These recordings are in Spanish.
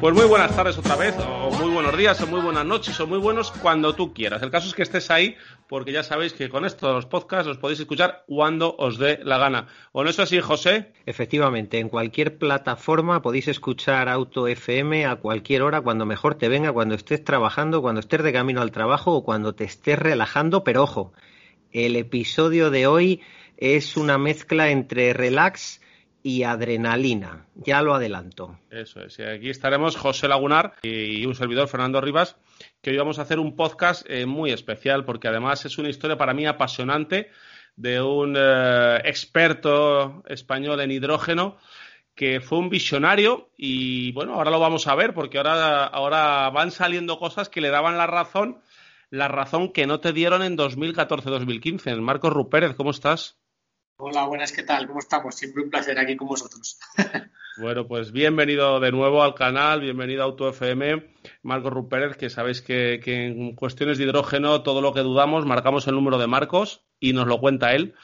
Pues muy buenas tardes otra vez, o muy buenos días, o muy buenas noches, o muy buenos cuando tú quieras. El caso es que estés ahí, porque ya sabéis que con estos podcasts los podéis escuchar cuando os dé la gana. ¿O no es así, José? Efectivamente, en cualquier plataforma podéis escuchar Auto FM a cualquier hora, cuando mejor te venga, cuando estés trabajando, cuando estés de camino al trabajo o cuando te estés relajando. Pero ojo, el episodio de hoy es una mezcla entre relax y adrenalina. Ya lo adelanto. Eso es. Y aquí estaremos José Lagunar y un servidor, Fernando Rivas, que hoy vamos a hacer un podcast eh, muy especial porque además es una historia para mí apasionante de un eh, experto español en hidrógeno que fue un visionario y bueno, ahora lo vamos a ver porque ahora, ahora van saliendo cosas que le daban la razón, la razón que no te dieron en 2014-2015. Marcos Rupérez, ¿cómo estás? Hola, buenas, ¿qué tal? ¿Cómo estamos? Siempre un placer aquí con vosotros. bueno, pues bienvenido de nuevo al canal, bienvenido a Auto FM, Marcos Rupérez, que sabéis que, que, en cuestiones de hidrógeno todo lo que dudamos marcamos el número de Marcos y nos lo cuenta él.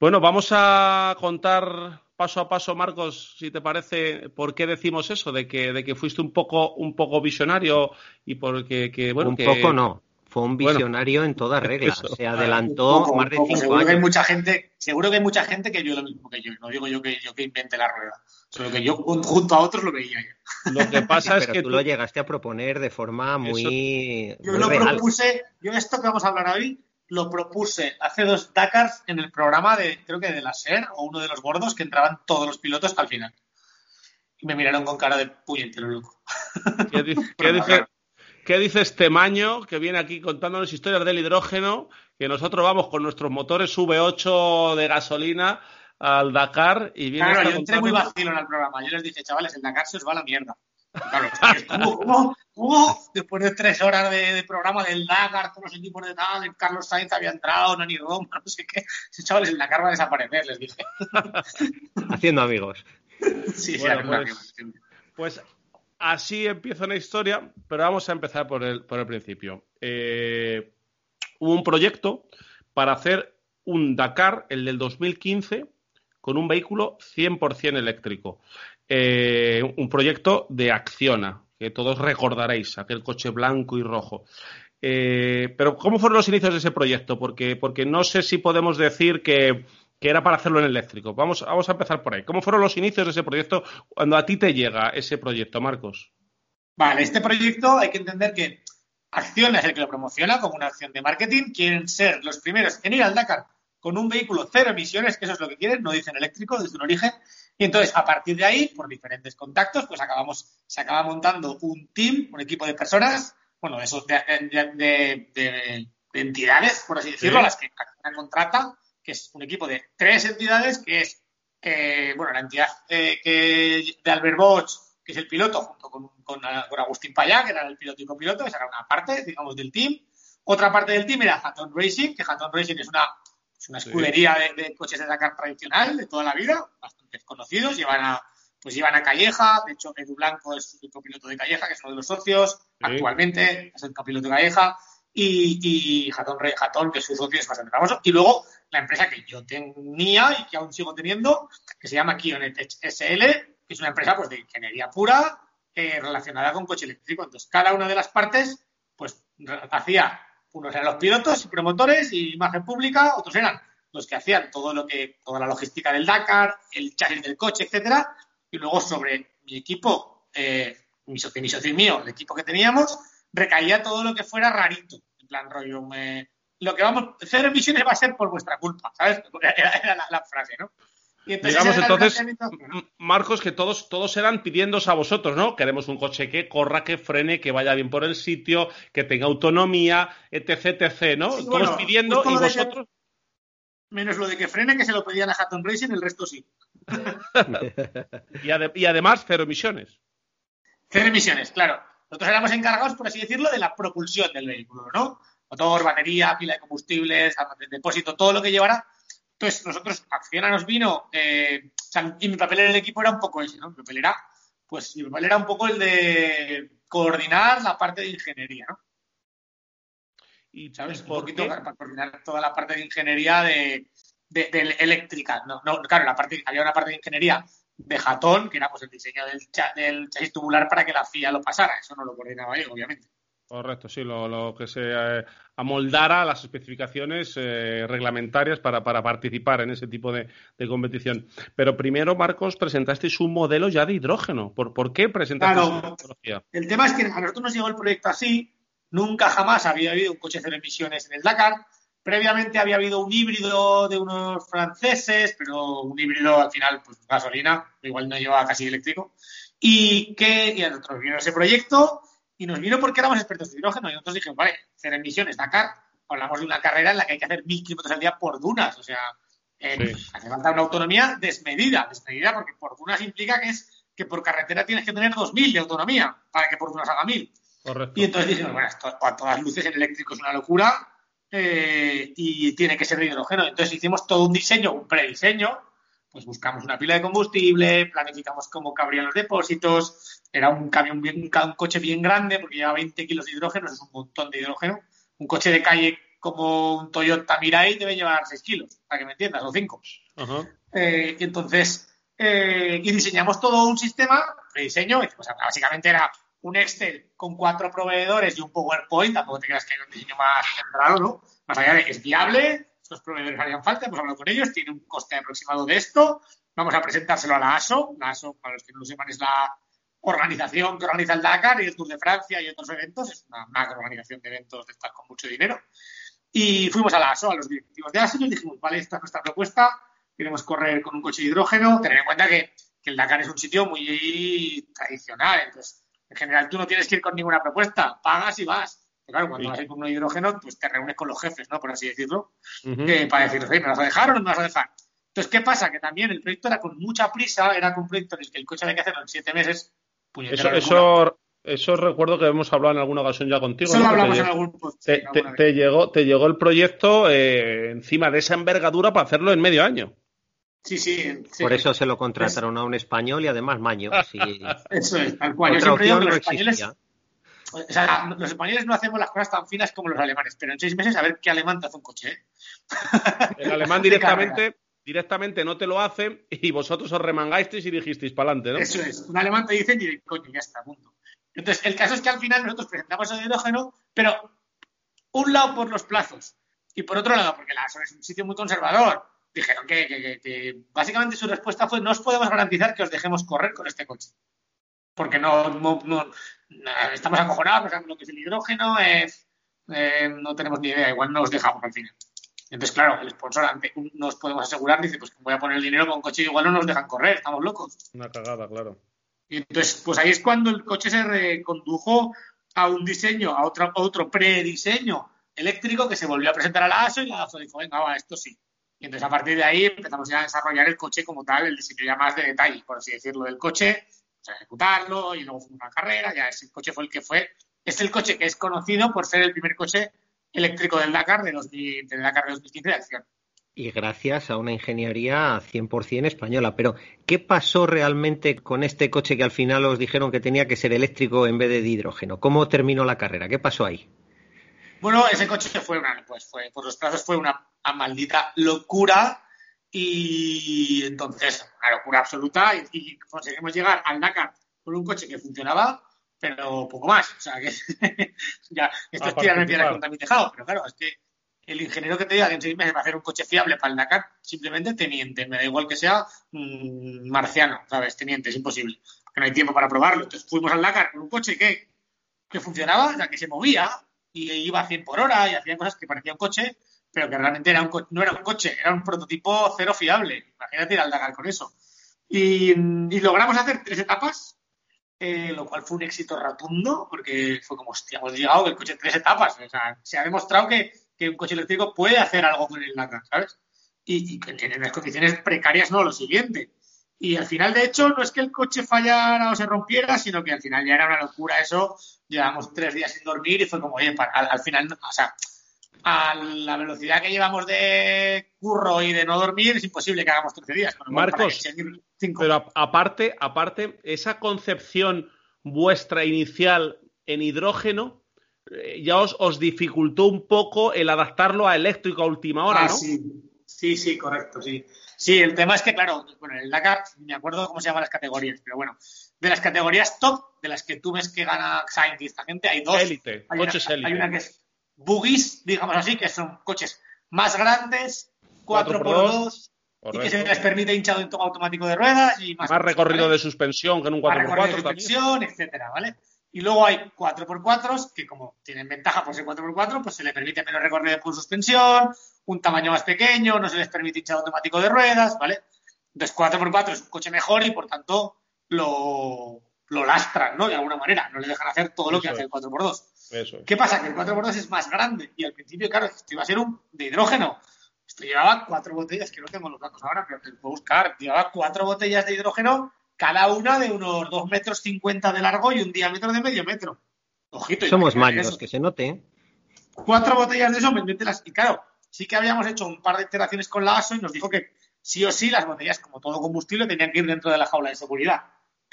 Bueno, vamos a contar paso a paso, Marcos, si te parece, por qué decimos eso, de que, de que fuiste un poco, un poco visionario y porque que, bueno, un que... poco no fue un visionario bueno, en toda regla. Eso. Se adelantó poco, más de cinco seguro años. Que hay mucha gente, seguro que hay mucha gente que vio lo mismo que yo. No digo yo que, yo que invente la rueda. Solo que yo junto a otros lo veía ya. Lo que pasa es Pero que tú lo llegaste a proponer de forma muy, Yo muy lo real. propuse, yo esto que vamos a hablar hoy, lo propuse hace dos Dakars en el programa de, creo que de la SER o uno de los gordos que entraban todos los pilotos al final. Y me miraron con cara de puñetero loco. ¿Qué qué ¿Qué dice este maño que viene aquí contándonos historias del hidrógeno? Que nosotros vamos con nuestros motores V8 de gasolina al Dakar y viene Claro, yo entré muy vacilo al programa. Yo les dije, chavales, el Dakar se os va a la mierda. Claro, ¿cómo, cómo, cómo? Después de tres horas de, de programa del Dakar, todos los equipos de tal, el Carlos Sainz había entrado, Nani Roma, no sé qué. Chavales, el Dakar va a desaparecer, les dije. Haciendo amigos. Sí, sí, Bueno, una pues- Pues así empieza una historia, pero vamos a empezar por el, por el principio. Eh, hubo un proyecto para hacer un Dakar, el del 2015, con un vehículo 100% eléctrico. Eh, un proyecto de Acciona, que todos recordaréis, aquel coche blanco y rojo. Eh, pero, ¿cómo fueron los inicios de ese proyecto? Porque, porque no sé si podemos decir que, que era para hacerlo en eléctrico. Vamos, vamos a empezar por ahí. ¿Cómo fueron los inicios de ese proyecto cuando a ti te llega ese proyecto, Marcos? Vale, este proyecto hay que entender que Acciona es el que lo promociona como una acción de marketing. Quieren ser los primeros en ir al Dakar con un vehículo cero emisiones, que eso es lo que quieren, no dicen eléctrico desde un origen. Y entonces, a partir de ahí, por diferentes contactos, pues acabamos, se acaba montando un team, un equipo de personas, bueno, de, esos- de, de- de- de- de entidades, por así decirlo, Sí. a las que Acciona contrata, que es un equipo de tres entidades, que es, eh, bueno, la entidad eh, que, de Albert Bosch, que es el piloto, junto con, con, con Agustín Payá, que era el piloto y copiloto, esa era una parte, digamos, del team. Otra parte del team era Hatton Racing, que Hatton Racing es una, es una Sí. escudería de, de coches de Dakar tradicional de toda la vida, bastante conocidos, llevan a, pues llevan a Calleja, de hecho Edu Blanco es el copiloto de Calleja, que es uno de los socios, actualmente es el copiloto de Calleja, y, y Hatton, Hatton, que es su socio, es bastante famoso. Y luego la empresa que yo tenía y que aún sigo teniendo, que se llama Kionet SL, que es una empresa pues, de ingeniería pura eh, relacionada con coche eléctrico. Entonces, cada una de las partes pues hacía Unos eran los pilotos y promotores y imagen pública, otros eran los que hacían todo lo que, toda la logística del Dakar, el chasis del coche, etcétera, y luego sobre mi equipo, eh, mi socio y mío, el equipo que teníamos, recaía todo lo que fuera rarito. En plan, rollo, me, lo que vamos, cero emisiones va a ser por vuestra culpa, ¿sabes? Era, la, frase, ¿no? Y Digamos entonces, Marcos, que todos, todos eran pidiéndose a vosotros, ¿no? Queremos un coche que corra, que frene, que vaya bien por el sitio, que tenga autonomía, etc, etc, ¿no? todos pidiendo y vosotros menos lo de que frene, que se lo pedían a Hatton Racing, el resto sí. y, además, cero emisiones. Cero emisiones, claro. Nosotros éramos encargados, por así decirlo, de la propulsión del vehículo, ¿no? Motor, batería, pila de combustibles, depósito, todo lo que llevara. Entonces, nosotros, Acciona nos vino, eh, y mi papel en el equipo era un poco ese, ¿no? Mi papel era, pues, mi papel era un poco el de coordinar la parte de ingeniería, ¿no? y ¿sabes? Un poquito para, coordinar toda la parte de ingeniería de, eléctrica. No, no, claro, la parte, había una parte de ingeniería de Jatón, que era pues el diseño del, del chasis tubular para que la FIA lo pasara. Eso no lo coordinaba yo, obviamente. Correcto, sí, lo, que se eh, amoldara las especificaciones eh, reglamentarias para, participar en ese tipo de, competición. Pero primero, Marcos, presentasteis un modelo ya de hidrógeno. ¿Por, por qué presentasteis claro, tecnología? El tema es que a nosotros nos llegó el proyecto así, Nunca jamás había habido un coche cero emisiones en el Dakar. Previamente había habido un híbrido de unos franceses, pero un híbrido al final, pues gasolina, igual no llevaba casi eléctrico. Y que y a nosotros vino ese proyecto y nos vino porque éramos expertos de hidrógeno. Y nosotros dijimos, vale, cero emisiones, Dakar. Hablamos de una carrera en la que hay que hacer mil kilómetros al día por dunas. O sea, eh, hace falta una autonomía desmedida, desmedida porque por dunas implica que es que por carretera tienes que tener 2.000 de autonomía para que por dunas haga 1.000. Y entonces dijimos, bueno, esto, a todas luces en eléctrico es una locura eh, y tiene que ser de hidrógeno. Entonces hicimos todo un diseño, un prediseño, pues buscamos una pila de combustible, planificamos cómo cabrían los depósitos, era un camión, un, coche bien grande porque lleva 20 kilos de hidrógeno, eso es un montón de hidrógeno. Un coche de calle como un Toyota Mirai debe llevar 6 kilos, para que me entiendas, o 5. Eh, entonces, eh, y diseñamos todo un sistema, prediseño, pues básicamente era un Excel con cuatro proveedores y un PowerPoint, tampoco te creas que hay un diseño más centrado, ¿no? Más allá de que es viable, estos proveedores harían falta, hemos hablado con ellos, tiene un coste aproximado de esto, vamos a presentárselo a la ASO, la ASO, para los que no lo sepan, es la organización que organiza el Dakar y el Tour de Francia y otros eventos, es una macro organización de eventos de estas con mucho dinero. Y fuimos a la ASO, a los directivos de ASO, y dijimos, vale, esta es nuestra propuesta, queremos correr con un coche de hidrógeno, tener en cuenta que, que el Dakar es un sitio muy tradicional, entonces en general, tú no tienes que ir con ninguna propuesta, pagas y vas. Pero claro, cuando vas a ir con un hidrógeno, pues te reúnes con los jefes, ¿no? Por así decirlo, para decir, ¿me vas a dejar o no me vas a dejar? Entonces, ¿qué pasa? Que también el proyecto era con mucha prisa, era un proyecto en el que el coche había que hacerlo en siete meses. Eso, eso, eso, recuerdo que hemos hablado en alguna ocasión ya contigo. Eso lo hablamos en algún te, llegó, te llegó el proyecto eh, encima de esa envergadura para hacerlo en medio año. Sí, sí, Por eso se lo contrataron a un español y además Maño. Eso es, tal cual. Yo los españoles. O sea, los españoles no hacemos las cosas tan finas como los alemanes, pero en seis meses a ver qué alemán te hace un coche. ¿eh? El alemán directamente, directamente no te lo hace y vosotros os remangasteis y dijisteis para adelante, ¿no? Eso es. Un alemán te dice y coño, ya está, punto. Entonces, el caso es que al final nosotros presentamos el hidrógeno, pero un lado por los plazos y por otro lado porque la es un sitio muy conservador dijeron que, básicamente su respuesta fue no os podemos garantizar que os dejemos correr con este coche. Porque no, estamos acojonados, no sabemos lo que es el hidrógeno, eh, no tenemos ni idea, igual no os dejamos al final. Entonces, claro, el sponsor no os podemos asegurar, dice, pues voy a poner el dinero con un coche y igual no nos dejan correr, estamos locos. Una cagada, claro. Y entonces, pues ahí es cuando el coche se recondujo a un diseño, a otro, otro prediseño eléctrico que se volvió a presentar a la ASO y la ASO dijo, venga, va, esto sí. Y entonces a partir de ahí empezamos ya a desarrollar el coche como tal, el diseño ya más de detalle, por así decirlo, del coche, o sea, ejecutarlo y luego fue una carrera, ya ese coche fue el que fue. Es el coche que es conocido por ser el primer coche eléctrico del Dakar de, del Dakar de 2015 de acción. Y gracias a una ingeniería 100% española. Pero, ¿qué pasó realmente con este coche que al final os dijeron que tenía que ser eléctrico en vez de, de hidrógeno? ¿Cómo terminó la carrera? ¿Qué pasó ahí? Bueno, ese coche fue una, pues fue, por los plazos fue una maldita locura y entonces, una locura absoluta y, conseguimos llegar al Dakar con un coche que funcionaba pero poco más. O sea, que ya, esto A es tirar en piedra participar. contra mi tejado, pero claro, es que el ingeniero que te diga que en seis meses va a hacer un coche fiable para el Dakar, simplemente teniente, me da igual que sea mm, marciano, ¿sabes? Teniente, es imposible, que no hay tiempo para probarlo. Entonces fuimos al Dakar con un coche que, que funcionaba, o sea, que se movía y iba a 100 por hora y hacía cosas que parecía un coche, pero que realmente era un co- no era un coche, era un prototipo cero fiable. Imagínate ir al Dakar con eso. Y, y logramos hacer tres etapas, eh, lo cual fue un éxito rotundo, porque fue como, hostia, hemos llegado el coche tres etapas. O sea, se ha demostrado que, que un coche eléctrico puede hacer algo con el Dakar, ¿sabes? Y, y tiene unas condiciones precarias, no lo siguiente. Y al final, de hecho, no es que el coche fallara o se rompiera, sino que al final ya era una locura eso. Llevamos tres días sin dormir y fue como, oye, pa- al, al final, o sea, a la velocidad que llevamos de curro y de no dormir, es imposible que hagamos 13 días. Marcos, cinco. Pero aparte, aparte, esa concepción vuestra inicial en hidrógeno eh, ya os, os dificultó un poco el adaptarlo a eléctrico a última hora, Ah, ¿no? sí. sí, sí, correcto, sí. Sí, el tema es que, claro, bueno, el Dakar, me acuerdo cómo se llaman las categorías, pero bueno, de las categorías top, de las que tú ves que gana Sainz y esta gente, hay dos. Élite, Hay coches élite. Hay una que es buggies, digamos así, que son coches más grandes, 4x2, 4x2, y que se les permite hinchado en toma automático de ruedas y más, recorrido ¿vale? de suspensión que en un Más 4x4 recorrido de también. suspensión, etcétera, ¿vale? Y luego hay 4x4 que como tienen ventaja por ser 4x4, pues se le permite menos recorrido por suspensión, un tamaño más pequeño, no se les permite hinchado automático de ruedas, ¿vale? Entonces 4x4 es un coche mejor y por tanto lo, lo lastran, ¿no? De alguna manera, no le dejan hacer todo lo que Eso hace el 4x2. Eso es. ¿Qué pasa? Que el 4x2 es más grande y al principio, claro, esto iba a ser un de hidrógeno. Esto llevaba cuatro botellas, que no tengo los datos ahora, pero te puedo buscar. Llevaba cuatro botellas de hidrógeno, cada una de unos 2 metros 50 de largo y un diámetro de medio metro. Ojito, Somos eso. que se note. ¿eh? Cuatro botellas de eso. Y claro, sí que habíamos hecho un par de iteraciones con la ASO y nos dijo que sí o sí las botellas, como todo combustible, tenían que ir dentro de la jaula de seguridad,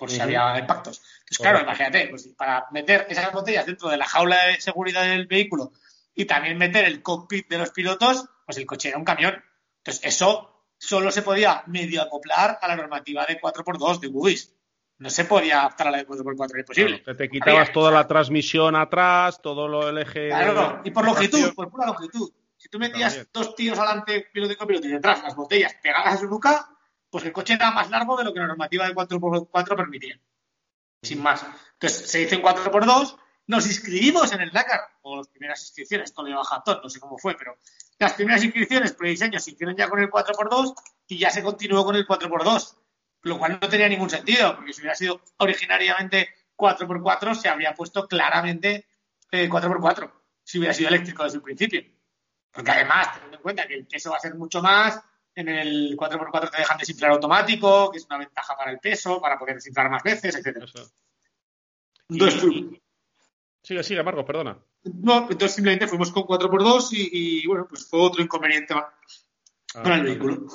por si había impactos. Entonces, claro, Correcto. imagínate, pues, para meter esas botellas dentro de la jaula de seguridad del vehículo y también meter el cockpit de los pilotos, pues el coche era un camión. Entonces, eso solo se podía medio acoplar a la normativa de 4x2 de Bugis. No se podía adaptar a la de 4x4, era imposible. Claro, te quitabas Había- toda la transmisión atrás, todo lo, el eje. Claro, de- y por longitud, por pura longitud. Si tú metías También. dos tíos adelante, piloto y copiloto, y detrás las botellas pegadas a su nuca, pues el coche era más largo de lo que la normativa de 4x4 permitía. Sin más. Entonces se hizo en 4x2, nos inscribimos en el Dakar, o las primeras inscripciones, esto lo lleva Jatón, no sé cómo fue, pero las primeras inscripciones por diseño se hicieron ya con el 4x2 y ya se continuó con el 4x2, lo cual no tenía ningún sentido, porque si hubiera sido originariamente 4x4, se habría puesto claramente eh, 4x4, si hubiera sido eléctrico desde el principio. Porque además, teniendo en cuenta que el peso va a ser mucho más, en el 4x4 te dejan desinflar automático, que es una ventaja para el peso, para poder desinflar más veces, etc. Entonces, fu- Sigue, sigue, Marcos, perdona. no, entonces simplemente fuimos con 4x2 y, y, bueno, pues fue otro inconveniente más Ah, con el vehículo.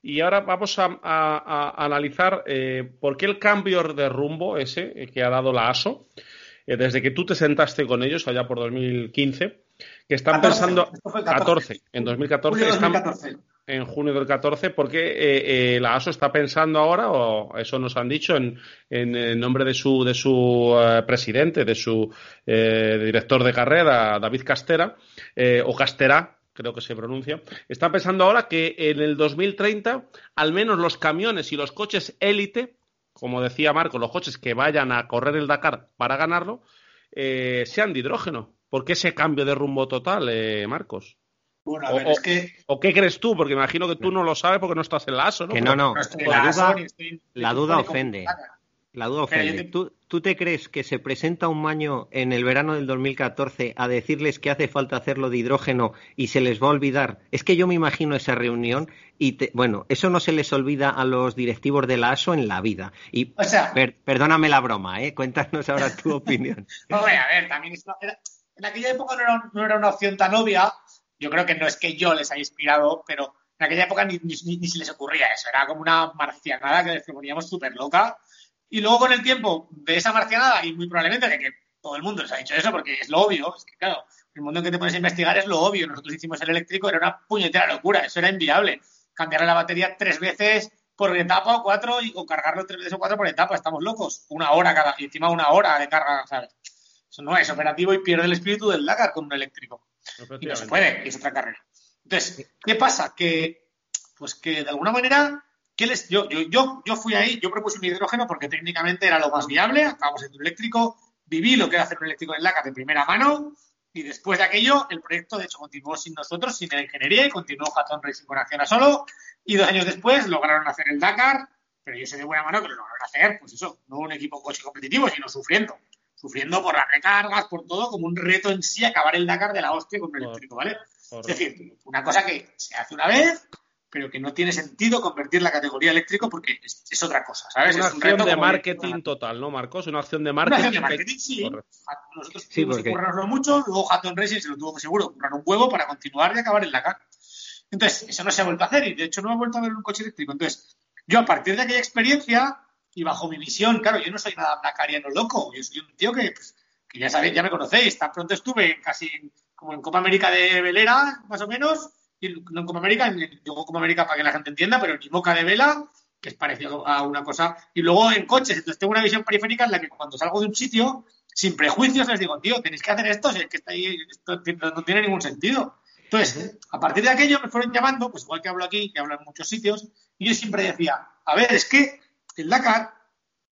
Y ahora vamos a, a- a analizar eh, por qué el cambio de rumbo ese eh, que ha dado la ASO, eh, desde que tú te sentaste con ellos allá por 2015, que están 14, pensando... esto fue 14, en 2014, Julio están 2014. En junio del 14, porque eh, eh, la ASO está pensando ahora, o eso nos han dicho en, en, nombre de su, de su eh, presidente, de su eh, director de carrera, David Castera, eh, o Castera, creo que se pronuncia, están pensando ahora que en el 2030 al menos los camiones y los coches élite, como decía Marco, los coches que vayan a correr el Dakar para ganarlo, sean de hidrógeno. ¿Por qué ese cambio de rumbo total, Marcos? Bueno, a O- ver, o- es que ¿O qué crees tú? Porque imagino que tú no lo sabes porque no estás en la ASO, ¿no? Que no, no. no La la duda, estoy- la duda ofende. La duda ofende. te- ¿Tú, ¿Tú te crees que se presenta un maño en el verano del 2014 a decirles que hace falta hacerlo de hidrógeno y se les va a olvidar? Es que yo me imagino esa reunión y, te- bueno, eso no se les olvida a los directivos de la ASO en la vida. Y O sea, per- perdóname la broma, ¿eh? Cuéntanos ahora tu opinión. Hombre, a ver, también esto era- en aquella época no era, no era una opción tan obvia. Yo creo que no es que yo les haya inspirado, pero en aquella época ni, ni, ni- se les ocurría eso. Era como una marcianada que les proponíamos súper loca. Y luego con el tiempo de esa marcianada, y muy probablemente de que todo el mundo les ha dicho eso, porque es lo obvio, es que claro, el mundo en que te pones a investigar es lo obvio. Nosotros hicimos el eléctrico, era una puñetera locura, eso era inviable. Cambiarle la batería tres veces por etapa o cuatro y, o cargarlo tres veces o cuatro por etapa. Estamos locos. Una hora cada, y encima una hora de carga, ¿sabes? Eso no es operativo y pierde el espíritu del Dakar con un eléctrico. Y no se puede, y es otra carrera. Entonces, ¿qué pasa? Que, pues que de alguna manera, ¿qué les, yo, yo, yo, yo fui ahí, yo propuse un hidrógeno porque técnicamente era lo más viable, acabamos en un eléctrico, viví lo que era hacer un eléctrico en Dakar de primera mano, y después de aquello, el proyecto, de hecho, continuó sin nosotros, sin la ingeniería, y continuó Hatton Racing con Acción a solo. Y dos años después lograron hacer el Dakar, pero yo sé de buena mano que lo lograron hacer, pues eso, no un equipo coche competitivo, sino sufriendo. Sufriendo por las recargas, por todo, como un reto en sí acabar el Dakar de la hostia con un eléctrico, ¿vale? Es decir, una cosa que se hace una vez, pero que no tiene sentido convertir la categoría eléctrico porque es, otra cosa, ¿sabes? Una es un acción de marketing total, ¿no, Marcos? Una acción de Una marketing. acción de marketing, sí. Correcto. Nosotros Sí, tuvimos porque- que currárnoslo mucho, luego Hatton Racing se lo tuvo seguro, currar un huevo para continuar y acabar el Dakar. Entonces, eso no se ha vuelto a hacer y de hecho no he vuelto a ver un coche eléctrico. Entonces, yo a partir de aquella experiencia y bajo mi visión, claro, yo no soy nada dakariano loco, yo soy un tío que, pues, que ya sabéis, ya me conocéis, tan pronto estuve casi como en Copa América de velera, más o menos, y no en Copa América, digo Copa América para que la gente entienda, pero en Imoca de vela, que es parecido a una cosa, y luego en coches, entonces tengo una visión periférica en la que cuando salgo de un sitio, sin prejuicios, les digo, tío, tenéis que hacer esto, si es que está ahí, esto no tiene ningún sentido. Entonces, a partir de aquello me fueron llamando, pues igual que hablo aquí, que hablo en muchos sitios, y yo siempre decía, a ver, es que el Dakar,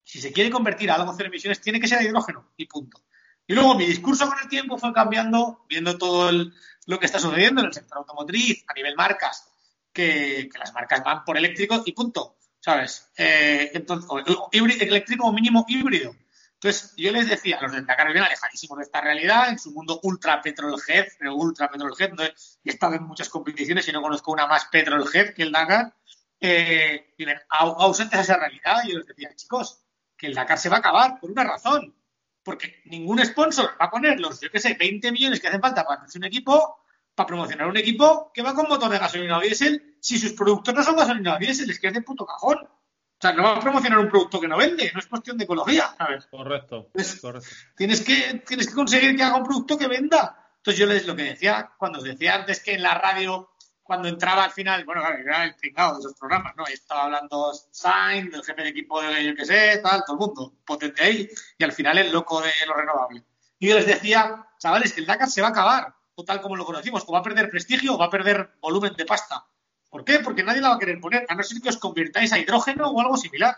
si se quiere convertir a algo cero emisiones, tiene que ser a hidrógeno, y punto. Y luego mi discurso con el tiempo fue cambiando, viendo todo el- lo que está sucediendo en el sector automotriz, a nivel marcas, que, las marcas van por eléctrico y punto, ¿sabes? Eh, entonces, o- o eléctrico o mínimo híbrido. Entonces, yo les decía, los del Dakar vienen alejadísimos de esta realidad, en su mundo ultra petrolhead, pero ultra petrolhead, entonces, he estado en muchas competiciones y no conozco una más petrolhead que el Dakar, eh, viven ausentes esa realidad. Y yo les decía, chicos, que el Dakar se va a acabar por una razón. Porque ningún sponsor va a poner los, yo qué sé, 20 millones que hacen falta para hacerse un equipo, para promocionar un equipo que va con motor de gasolina o diésel, si sus productos no son gasolina o diésel, es que es de puto cajón. O sea, no va a promocionar un producto que no vende, no es cuestión de ecología, ¿sabes? Correcto, Es- correcto. Tienes que, tienes que conseguir que haga un producto que venda. Entonces yo les lo que decía, cuando os decía antes que en la radio, cuando entraba al final, bueno, claro, era el pringado de esos programas, ¿no? Y estaba hablando Sainz, del jefe de equipo de yo qué sé, tal, todo el mundo, potente ahí, y al final el loco de lo renovable. Y yo les decía, chavales, el Dakar se va a acabar, o tal como lo conocimos, o va a perder prestigio o va a perder volumen de pasta. ¿Por qué? Porque nadie la va a querer poner, a no ser que os convirtáis a hidrógeno o algo similar.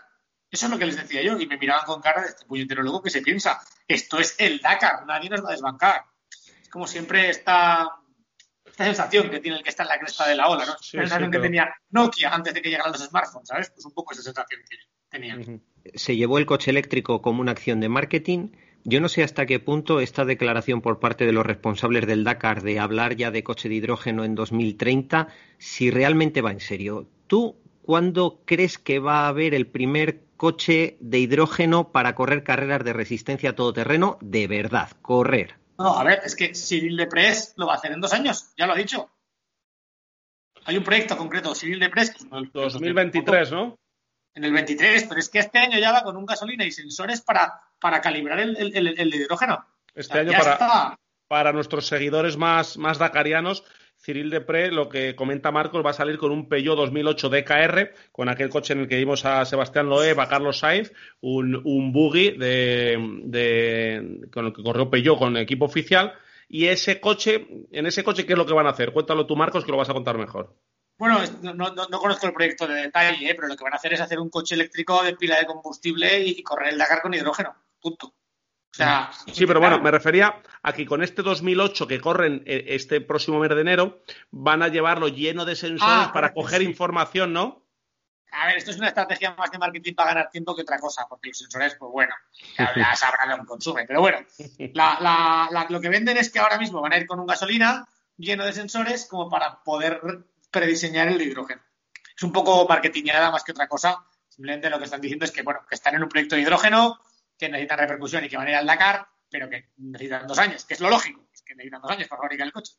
Eso es lo que les decía yo, y me miraban con cara de este puñetero loco que se piensa. Esto es el Dakar, nadie nos va a desbancar. Es como siempre esta, esta sensación que tiene el que está en la cresta de la ola, ¿no? Sí, la sensación sí, que pero- tenía Nokia antes de que llegaran los smartphones, ¿sabes? Pues un poco esa sensación que tenía. Ujú. se llevó el coche eléctrico como una acción de marketing. Yo no sé hasta qué punto esta declaración por parte de los responsables del Dakar de hablar ya de coche de hidrógeno en 2030, si realmente va en serio. ¿Tú cuándo crees que va a haber el primer coche de hidrógeno para correr carreras de resistencia a todoterreno de verdad? Correr. No, a ver, es que Cyril Deprez lo va a hacer en dos años, ya lo ha dicho. Hay un proyecto concreto, Cyril Deprez, los- 2023, ¿no? en el 23, pero es que este año ya va con un gasolina y sensores para, para calibrar el, el- el- el hidrógeno. Este O sea, año para, está. para nuestros seguidores más, más dakarianos, Cyril Depré, lo que comenta Marcos, va a salir con un Peugeot 2008 DKR, con aquel coche en el que vimos a Sebastián Loeb, a Carlos Sainz, un, un buggy de, con el que corrió Peugeot con equipo oficial. Y ese coche, en ese coche, ¿qué es lo que van a hacer? Cuéntalo tú, Marcos, que lo vas a contar mejor. Bueno, no, no- no conozco el proyecto de detalle, ¿eh? pero lo que van a hacer es hacer un coche eléctrico de pila de combustible y, y correr el Dakar con hidrógeno. Punto. Sea, Sí, pero bueno, me refería a que con este 2008 que corren eh, este próximo mes de enero, van a llevarlo lleno de sensores Ah, para coger sí. información, ¿no? A ver, esto es una estrategia más de marketing para ganar tiempo que otra cosa, porque los sensores, pues bueno, ya, sabrán lo que consumen. Pero bueno, la- la- la- lo que venden es que ahora mismo van a ir con un gasolina lleno de sensores como para poder prediseñar el hidrógeno. Es un poco marketingada más que otra cosa. Simplemente lo que están diciendo es que, bueno, que están en un proyecto de hidrógeno, que necesitan repercusión y que van a ir al Dakar, pero que necesitan dos años, que es lo lógico, es que necesitan dos años para fabricar el coche.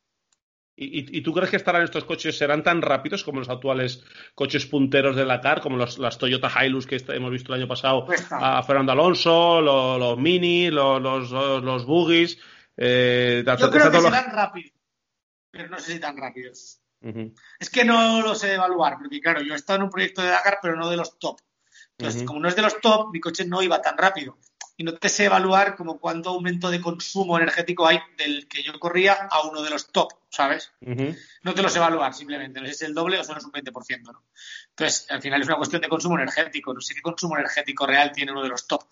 ¿Y, tú crees que estarán estos coches, serán tan rápidos como los actuales coches punteros de Dakar, como los, las Toyota Hilux que hemos visto el año pasado Cuesta. a Fernando Alonso, lo- los, Mini, lo- los, los, los Buggies? eh, Yo creo que serán rápidos, pero no sé si tan rápidos. Es que no lo sé evaluar, porque claro, yo he estado en un proyecto de Dakar, pero no de los top. Entonces, como no es de los top, mi coche no iba tan rápido. Y no te sé evaluar como cuánto aumento de consumo energético hay del que yo corría a uno de los top, ¿sabes? No te lo sé evaluar simplemente. No sé si es el doble o solo es un 20%, ¿no? Entonces, al final es una cuestión de consumo energético. No sé qué consumo energético real tiene uno de los top.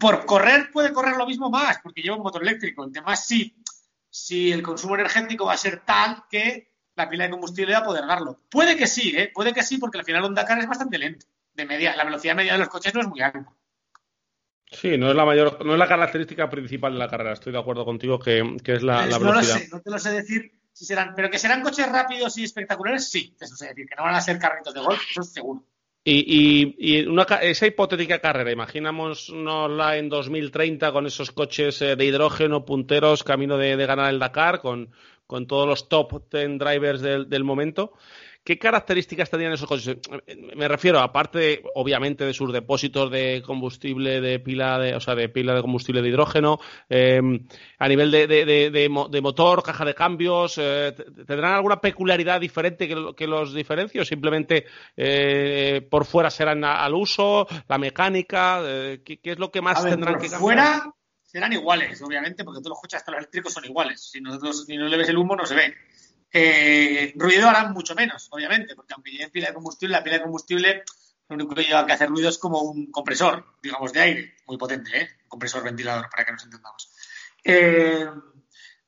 Por correr puede correr lo mismo más, porque lleva un motor eléctrico. El tema es si, si el consumo energético va a ser tal que la pila de combustible va a poder darlo. Puede que sí, ¿eh? Puede que sí, porque al final un Dakar es bastante lento de media, la velocidad media de los coches no es muy alta. Sí, no es la mayor, no es la característica principal de la carrera. Estoy de acuerdo contigo que, es la, velocidad. No lo sé, no te lo sé decir si serán, pero que serán coches rápidos y espectaculares, sí, eso sé decir, que no van a ser carritos de golf, eso es seguro. Y, y, una, esa hipotética carrera, imaginámonosla en 2030 con esos coches eh, de hidrógeno, punteros, camino de, ganar el Dakar, con, con todos los top 10 drivers del, del momento. ¿Qué características tendrían esos coches? Me refiero, aparte, obviamente, de sus depósitos de combustible de pila de, o sea, de pila de combustible de hidrógeno, em, a nivel de, motor, caja de cambios, eh, ¿tendrán alguna peculiaridad diferente que, los diferencie o simplemente eh, por fuera serán al uso, la mecánica? Eh, ¿qué, es lo que más tendrán que cambiar? fuera serán iguales, obviamente, porque todos los coches hasta los eléctricos son iguales. Si, nosotros, si no le ves el humo, no se ve. Eh, ruido harán mucho menos, obviamente, porque aunque lleve pila de combustible, la pila de combustible lo único que lleva que hacer ruido es como un compresor, digamos, de aire, muy potente, ¿eh? Un compresor ventilador, para que nos entendamos. Eh,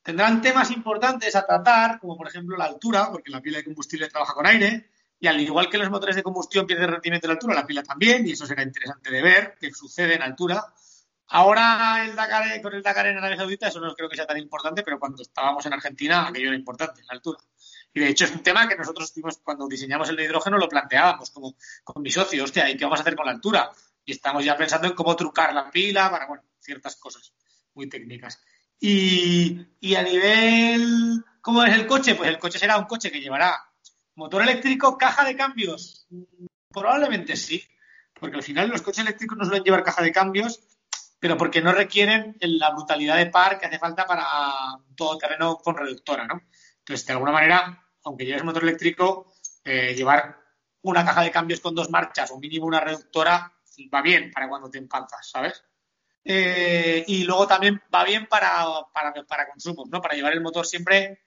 tendrán temas importantes a tratar, como por ejemplo la altura, porque la pila de combustible trabaja con aire, y al igual que los motores de combustión pierden rendimiento en altura, la pila también, y eso será interesante de ver, qué sucede en altura. Ahora el Dakar, con el Dakar en Arabia Saudita eso no creo que sea tan importante, pero cuando estábamos en Argentina aquello era importante, la altura. Y de hecho es un tema que nosotros cuando diseñamos el hidrógeno lo planteábamos como con mis socios, hostia, ¿y qué vamos a hacer con la altura? Y estamos ya pensando en cómo trucar la pila para, bueno, ciertas cosas muy técnicas. Y, y a nivel, ¿cómo es el coche? Pues el coche será un coche que llevará motor eléctrico, caja de cambios. Probablemente sí, porque al final los coches eléctricos no suelen llevar caja de cambios pero porque no requieren la brutalidad de par que hace falta para todo terreno con reductora, ¿no? Entonces, de alguna manera, aunque lleves motor eléctrico, eh, llevar una caja de cambios con dos marchas o mínimo una reductora va bien para cuando te empalzas, ¿sabes? Eh, y luego también va bien para, para, para consumos, ¿no? Para llevar el motor siempre,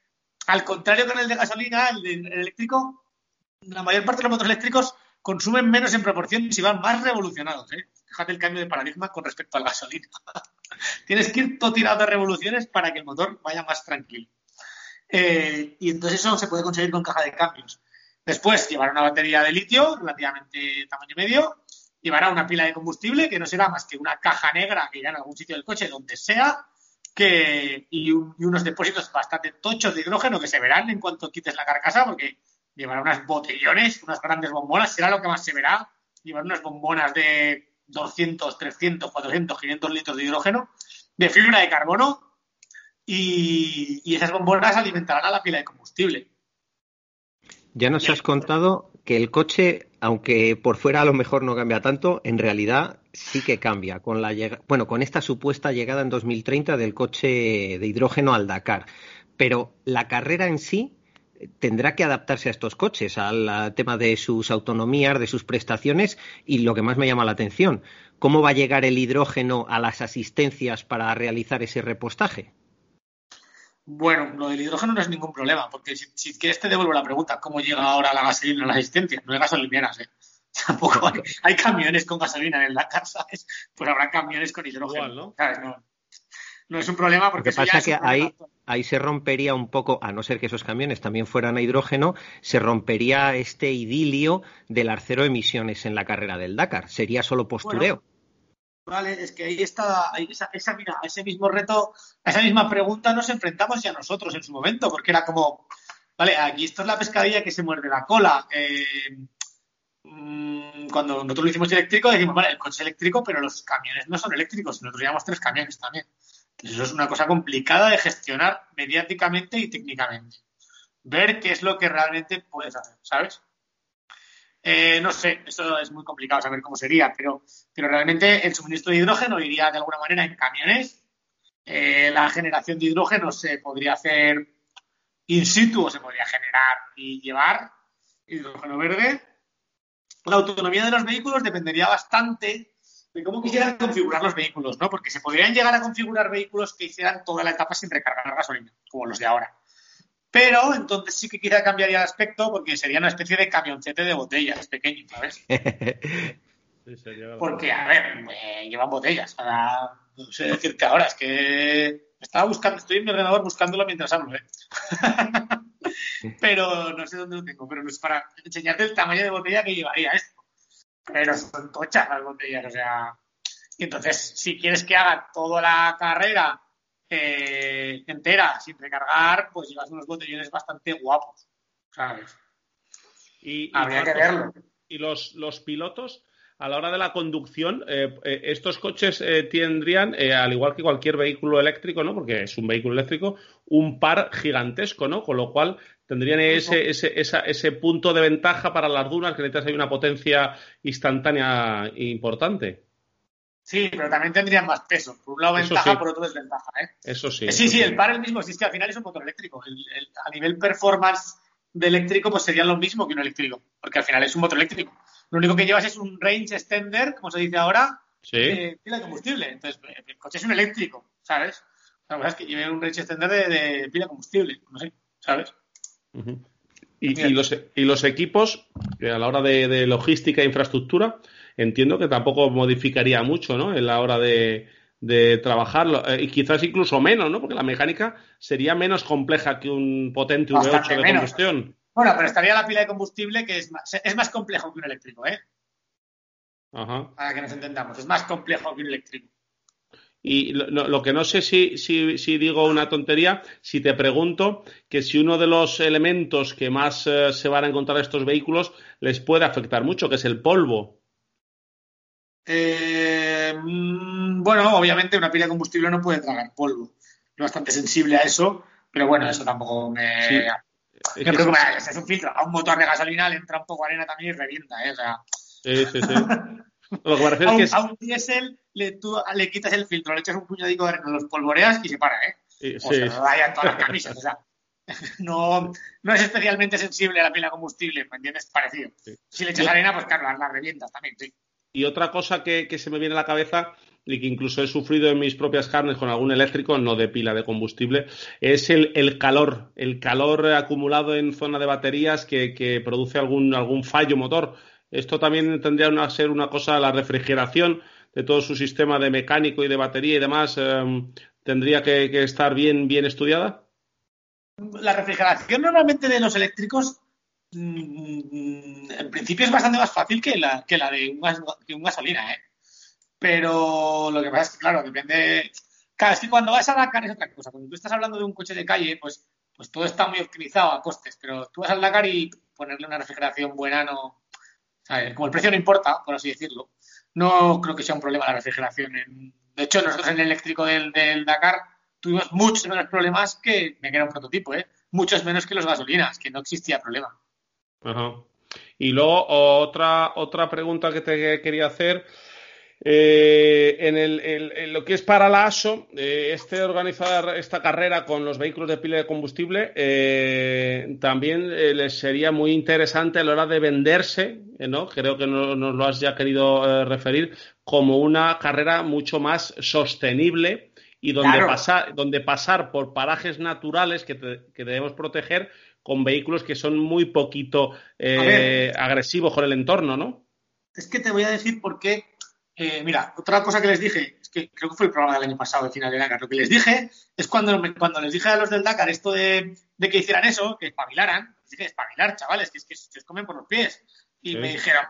al contrario que en el de gasolina, el, de, eléctrico, la mayor parte de los motores eléctricos consumen menos en proporción si van más revolucionados, ¿eh? Fíjate el cambio de paradigma con respecto al gasolina. Tienes que ir todo tirado de revoluciones para que el motor vaya más tranquilo. Eh, y entonces eso se puede conseguir con caja de cambios. Después llevará una batería de litio relativamente tamaño medio, llevará una pila de combustible que no será más que una caja negra que irá en algún sitio del coche, donde sea, que, y, unos depósitos bastante tochos de hidrógeno que se verán en cuanto quites la carcasa, porque llevará unas botellones, unas grandes bombonas, será lo que más se verá, llevar unas bombonas de 200, 300, 400, 500 litros de hidrógeno, de fibra de carbono, y, esas bombonas alimentarán a la pila de combustible. Ya nos has contado que el coche, aunque por fuera a lo mejor no cambia tanto, en realidad sí que cambia con la bueno, con esta supuesta llegada en 2030 del coche de hidrógeno al Dakar. Pero la carrera en sí tendrá que adaptarse a estos coches, al tema de sus autonomías, de sus prestaciones y lo que más me llama la atención, ¿cómo va a llegar el hidrógeno a las asistencias para realizar ese repostaje? Bueno, lo del hidrógeno no es ningún problema, porque si, quieres te devuelvo la pregunta, ¿cómo llega ahora la gasolina a la asistencia? No hay gasolineras, ¿eh? Tampoco hay, camiones con gasolina en la casa, ¿sabes? Pues habrá camiones con hidrógeno, ¿no? no es un problema porque... Lo que pasa es que ahí, ahí se rompería un poco, a no ser que esos camiones también fueran a hidrógeno, se rompería este idilio del arcero emisiones en la carrera del Dakar. Sería solo postureo. vale, es que ahí está, esa, mira, a ese mismo reto, a esa misma pregunta nos enfrentamos ya nosotros en su momento, porque era como, vale, aquí esto es la pescadilla que se muerde la cola. Eh, mm, cuando nosotros lo hicimos eléctrico, decimos, vale, el coche es eléctrico, pero los camiones no son eléctricos. Nosotros llevamos tres camiones también. Eso es una cosa complicada de gestionar mediáticamente y técnicamente. Ver qué es lo que realmente puedes hacer, ¿sabes? Eh, no sé, eso es muy complicado saber cómo sería, pero, pero realmente el suministro de hidrógeno iría de alguna manera en camiones. Eh, la generación de hidrógeno se podría hacer in situ se podría generar y llevar hidrógeno verde. La autonomía de los vehículos dependería bastante de cómo quisieran configurar los vehículos, ¿no? Porque se podrían llegar a configurar vehículos que hicieran toda la etapa sin recargar gasolina, como los de ahora. Pero entonces sí que quizá cambiaría el aspecto porque sería una especie de camioncete de botellas pequeño, ¿sabes? porque, a ver, llevan botellas. no sé decirte ahora, es que estaba buscando, estoy en mi ordenador buscándolo mientras hablo, ¿eh? pero no sé dónde lo tengo, pero no es para enseñarte el tamaño de botella que llevaría esto. Pero son tochas las botellas, o sea. Y entonces, si quieres que haga toda la carrera eh, entera sin recargar, pues llevas unos botellones bastante guapos, ¿sabes? Y, Habría que verlo. ¿Y los, los pilotos? a la hora de la conducción, eh, eh, estos coches tendrían, al igual que cualquier vehículo eléctrico, ¿no? Porque es un vehículo eléctrico, un par gigantesco, ¿no? Con lo cual tendrían ese, ese, ese punto de ventaja para las dunas que necesitas ahí una potencia instantánea importante. Sí, pero también tendrían más peso. Por un lado ventaja, por otro desventaja. ¿eh? Eso sí. Sí, sí, el par el mismo existe. Al final es un motor eléctrico. a nivel performance de eléctrico, pues sería lo mismo que un eléctrico. Porque al final es un motor eléctrico. Lo único que llevas es un range extender, como se dice ahora, de pila de combustible. Entonces, el coche es un eléctrico, ¿sabes? La verdad es que lleve un range extender de, pila de combustible. No sé, ¿sabes? Y, los, y, los, equipos, a la hora de logística e infraestructura, entiendo que tampoco modificaría mucho, ¿no? En la hora de, trabajarlo, eh, y quizás incluso menos, ¿no? Porque la mecánica sería menos compleja que un potente V8 de combustión. Bueno, pero estaría la pila de combustible que es más, es más complejo que un eléctrico, ¿eh? Ajá. Para que nos entendamos, es más complejo que un eléctrico. Y lo, que no sé si, si, digo una tontería, si te pregunto que si uno de los elementos que más eh, se van a encontrar estos vehículos les puede afectar mucho, que es el polvo. Eh, mm, bueno, obviamente una pila de combustible no puede tragar polvo. Es bastante sensible a eso, pero bueno, eso tampoco me, preocupa. Es, un filtro. A un motor de gasolina le entra un poco arena también y revienta, ¿eh? O sea... Sí, sí, sí. Lo que a, un, es que a un diésel le, tú, le quitas el filtro, le echas un puñadico de arena, los polvoreas y se para, ¿eh? Sí, o sea, vaya todas las camisas, o sea, no, no es especialmente sensible a la pila de combustible, ¿me entiendes? Parecido. Si le echas arena, pues claro, las revientas también, sí. Y otra cosa que, se me viene a la cabeza y que incluso he sufrido en mis propias carnes con algún eléctrico, no de pila de combustible, es el, calor, el calor acumulado en zona de baterías que, produce algún, algún fallo motor. Esto también tendría que ser una cosa, la refrigeración de todo su sistema de mecánico y de batería y demás, em, tendría que, que, estar bien, bien estudiada. La refrigeración normalmente de los eléctricos Mm, en principio es bastante más fácil que la, que la de un, gasolina, ¿eh? Pero lo que pasa es que, claro, depende. Claro, es que cuando vas a Dakar es otra cosa. Cuando tú estás hablando de un coche de calle, pues, pues todo está muy optimizado a costes. Pero tú vas al Dakar y ponerle una refrigeración buena no. Como el precio no importa, por así decirlo, no creo que sea un problema la refrigeración. De hecho, nosotros en el eléctrico del, Dakar tuvimos muchos menos problemas que. Me queda un prototipo, ¿eh? Muchos menos que los gasolinas, que no existía problema. Ajá. Y luego otra, otra pregunta que te quería hacer. Eh, en, el, lo que es para la ASO, eh, este organizar esta carrera con los vehículos de pila de combustible eh, también les sería muy interesante a la hora de venderse, ¿no? creo que nos lo has ya querido referir, como una carrera mucho más sostenible y donde, pasar, donde pasar por parajes naturales que, que debemos proteger con vehículos que son muy poquito agresivos con el entorno, ¿no? Es que te voy a decir por qué. Eh, mira, otra cosa que les dije, es que creo que fue el programa del año pasado de final de Dakar, lo que les dije es cuando, cuando les dije a los del Dakar esto de, que hicieran eso, que espabilaran, les dije, espabilar, chavales, que es que se os comen por los pies. Y me dijeron,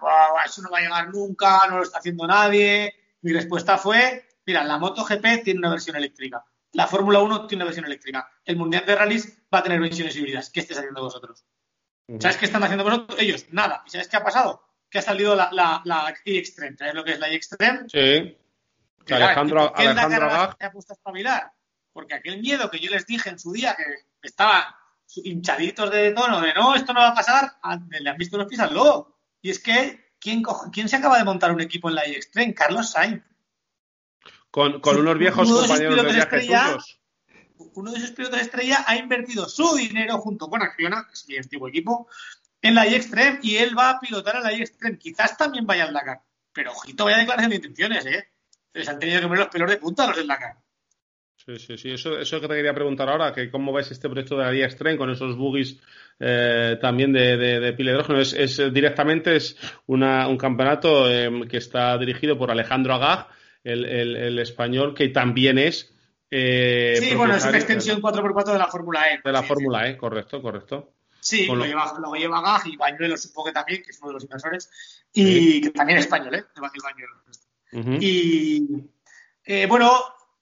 eso no va a llegar nunca, no lo está haciendo nadie. Mi respuesta fue, mira, la MotoGP tiene una versión eléctrica. La Fórmula 1 tiene una versión eléctrica. El Mundial de Rallys va a tener versiones híbridas. ¿Qué estáis haciendo vosotros? ¿Sabes qué están haciendo vosotros? Ellos, nada. ¿Y sabes qué ha pasado? Que ha salido la, la, la extreme ¿Sabes lo que es la extreme Sí. Alejandro, ¿Qué Alejandro se ha puesto a espabilar? Porque aquel miedo que yo les dije en su día, que estaban hinchaditos de tono, de no, esto no va a pasar, le han visto los pies al lobo. Y es que, ¿quién, ¿quién se acaba de montar un equipo en la extreme Carlos Sainz con, con unos viejos compañeros de viaje tuyos. uno de sus pilotos estrella ha invertido su dinero junto con Acciona, que es mi antiguo equipo, en la iExtreme y él va a pilotar en la iExtreme. Quizás también vaya al Dakar. Pero ojito, vaya declaración de intenciones, ¿eh? Les han tenido que poner los pelos de punta a los del Dakar. Sí, sí, sí. Eso, eso que te quería preguntar ahora, que cómo ves este proyecto de la iExtreme con esos buggies eh, también de, de, de pila de hidrógeno. Es, es, directamente es una, un campeonato eh, que está dirigido por Alejandro Agag, el, el, el español, que también es eh, sí, bueno, es una extensión 4x4 de la Fórmula E. De la Fórmula E, correcto, correcto. Sí, lo, lo, lleva, lo lleva Gag y Bañuelo supongo que también, que es uno de los inversores, y sí. que también es español, ¿eh? El Bañuelo. Uh -huh. Y eh, bueno,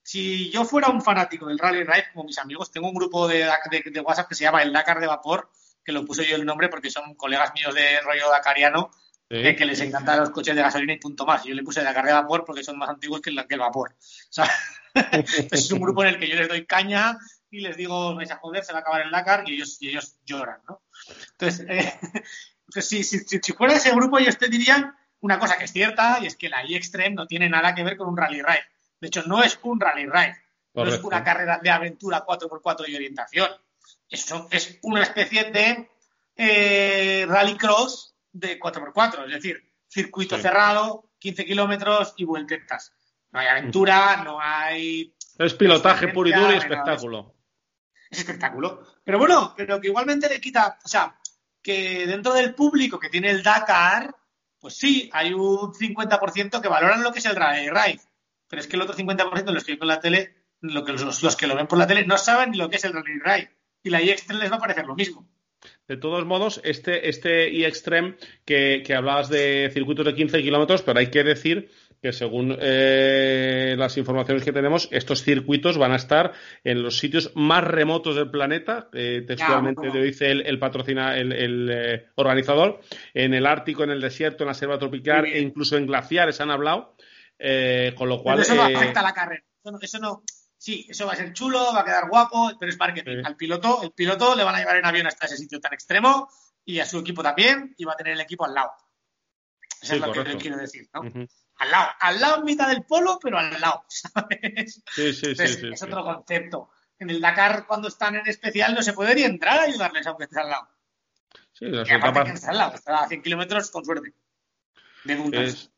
si yo fuera un fanático del Rally Ride, como mis amigos, tengo un grupo de, de, de, WhatsApp que se llama el Dakar de Vapor, que lo puse yo el nombre porque son colegas míos de rollo dakariano, Sí. Que, que, les encantan los coches de gasolina y punto más. Yo le puse carga de vapor porque son más antiguos que el, que el vapor. O sea, es un grupo en el que yo les doy caña y les digo, vais a joder, se va a acabar el Dakar y ellos, y ellos lloran, ¿no? Entonces, eh, pues si, si, si, fuera ese grupo, ellos te dirían una cosa que es cierta y es que la e-Extreme no tiene nada que ver con un rally ride. De hecho, no es un rally ride, no es una carrera de aventura 4x4 y orientación. Eso es una especie de eh, rally cross de 4x4, es decir, circuito sí. cerrado, 15 kilómetros y vueltetas. No hay aventura, no hay... Es pilotaje puro y duro y espectáculo. Es, es espectáculo. Pero bueno, pero que igualmente le quita, o sea, que dentro del público que tiene el Dakar, pues sí, hay un 50% que valoran lo que es el rally ride. Pero es que el otro 50% de los que ven con la tele, lo que los, que lo ven por la tele, no saben lo que es el rally ride. Y la iExtreme les va a parecer lo mismo. De todos modos, este, este e-Extreme que, que, hablabas de circuitos de 15 kilómetros, pero hay que decir que según eh, las informaciones que tenemos, estos circuitos van a estar en los sitios más remotos del planeta, eh, textualmente lo dice el, el patrocina el, el eh, organizador, en el Ártico, en el desierto, en la selva tropical e incluso en glaciares han hablado, eh, con lo cual... Pero eso no afecta a la carrera, eso no, eso no sí, eso va a ser chulo, va a quedar guapo, pero es marketing. Sí. Al piloto, el piloto le van a llevar en avión hasta ese sitio tan extremo y a su equipo también y va a tener el equipo al lado. Eso sí, es lo correcto. que quiero decir, ¿no? Uh -huh. Al lado, al lado en mitad del polo, pero al lado, ¿sabes? Sí, sí, Entonces, sí, sí, Es otro concepto. En el Dakar, cuando están en especial, no se puede ni entrar a ayudarles aunque estés al lado. Sí, y aparte que estés al lado, estará a 100 kilómetros con suerte. De. Es,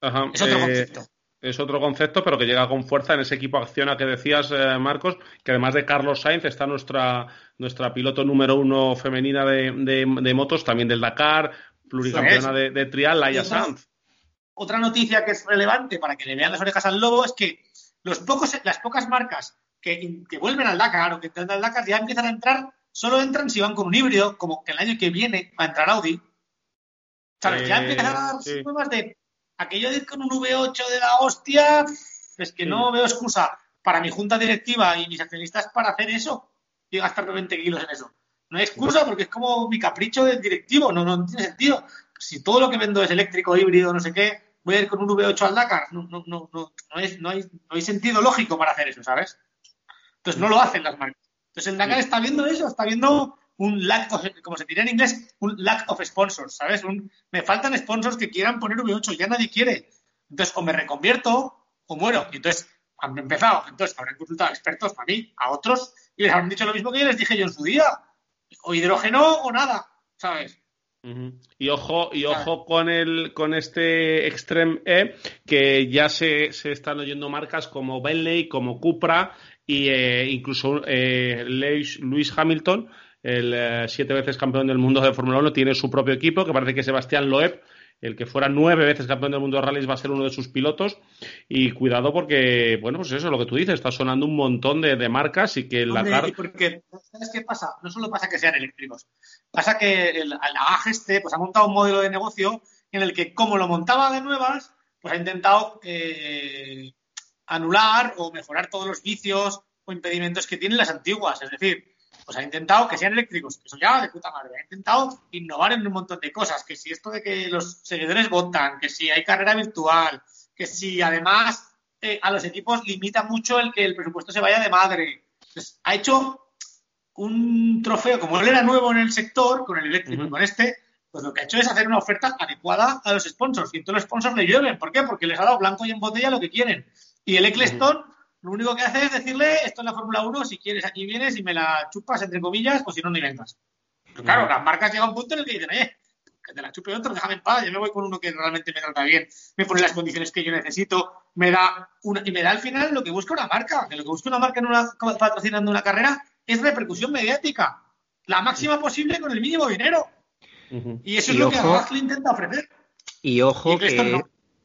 Ajá, es otro eh... concepto es otro concepto, pero que llega con fuerza en ese equipo Acciona que decías, eh, Marcos, que además de Carlos Sainz está nuestra, nuestra piloto número uno femenina de, de, de motos, también del Dakar, pluricampeona de, de, trial, Laia Sanz. Otra noticia que es relevante para que le vean las orejas al lobo es que los pocos, las pocas marcas que, que vuelven al Dakar o que entran al Dakar ya empiezan a entrar, solo entran si van con un híbrido, como que el año que viene va a entrar Audi. ¿Sabes? Eh, ya empiezan a dar sí. pruebas de aquello de ir con un V8 de la hostia, es que sí. no veo excusa para mi junta directiva y mis accionistas para hacer eso y gastar 20 kilos en eso. No hay excusa porque es como mi capricho del directivo, no, no tiene sentido. Si todo lo que vendo es eléctrico, híbrido, no sé qué, voy a ir con un V8 al Dakar. No, no, no, no, no, es, no, hay, no hay sentido lógico para hacer eso, ¿sabes? Entonces no lo hacen las marcas. Entonces el Dakar está viendo eso, está viendo un lack of, como se diría en inglés, un lack of sponsors, ¿sabes? Un, me faltan sponsors que quieran poner V8, ya nadie quiere. Entonces, o me reconvierto o muero. Y entonces, han empezado, entonces habrán consultado a expertos para mí, a otros, y les habrán dicho lo mismo que yo les dije yo en su día. O hidrógeno o nada, ¿sabes? Y ojo, y ojo con el con este Extreme E, que ya se, se están oyendo marcas como Bentley, como Cupra, y eh, incluso eh, Lewis Hamilton, el eh, siete veces campeón del mundo de Fórmula 1, tiene su propio equipo, que parece que Sebastián Loeb, el que fuera nueve veces campeón del mundo de rallies, va a ser uno de sus pilotos. Y cuidado porque, bueno, pues eso es lo que tú dices, está sonando un montón de, de marcas y que Hombre, Dakar... Porque, ¿sabes qué pasa? No solo pasa que sean eléctricos, pasa que el, AG este pues, ha montado un modelo de negocio en el que, como lo montaba de nuevas, pues ha intentado eh, anular o mejorar todos los vicios o impedimentos que tienen las antiguas. Es decir, pues ha intentado que sean eléctricos, eso ya de puta madre, ha intentado innovar en un montón de cosas, que si esto de que los seguidores votan, que si hay carrera virtual, que si además eh, a los equipos limita mucho el que el presupuesto se vaya de madre. Entonces, ha hecho un trofeo, como él era nuevo en el sector, con el eléctrico uh -huh. y con este, pues lo que ha hecho es hacer una oferta adecuada a los sponsors, y todos los sponsors le llueven. ¿Por qué? Porque les ha dado blanco y en botella lo que quieren. Y el Eccleston, uh -huh. Lo único que hace es decirle, esto es la Fórmula 1, si quieres aquí vienes y me la chupas, entre comillas, o si no, ni vengas. Pero claro, las marcas llegan a un punto en el que dicen, eh, que te la chupe otro, déjame en paz, yo me voy con uno que realmente me trata bien, me pone las condiciones que yo necesito, me da una, y me da al final lo que busca una marca, que lo que busca una marca en una, patrocinando una carrera es repercusión mediática, la máxima posible con el mínimo dinero. Y eso es lo que le intenta ofrecer. Y ojo que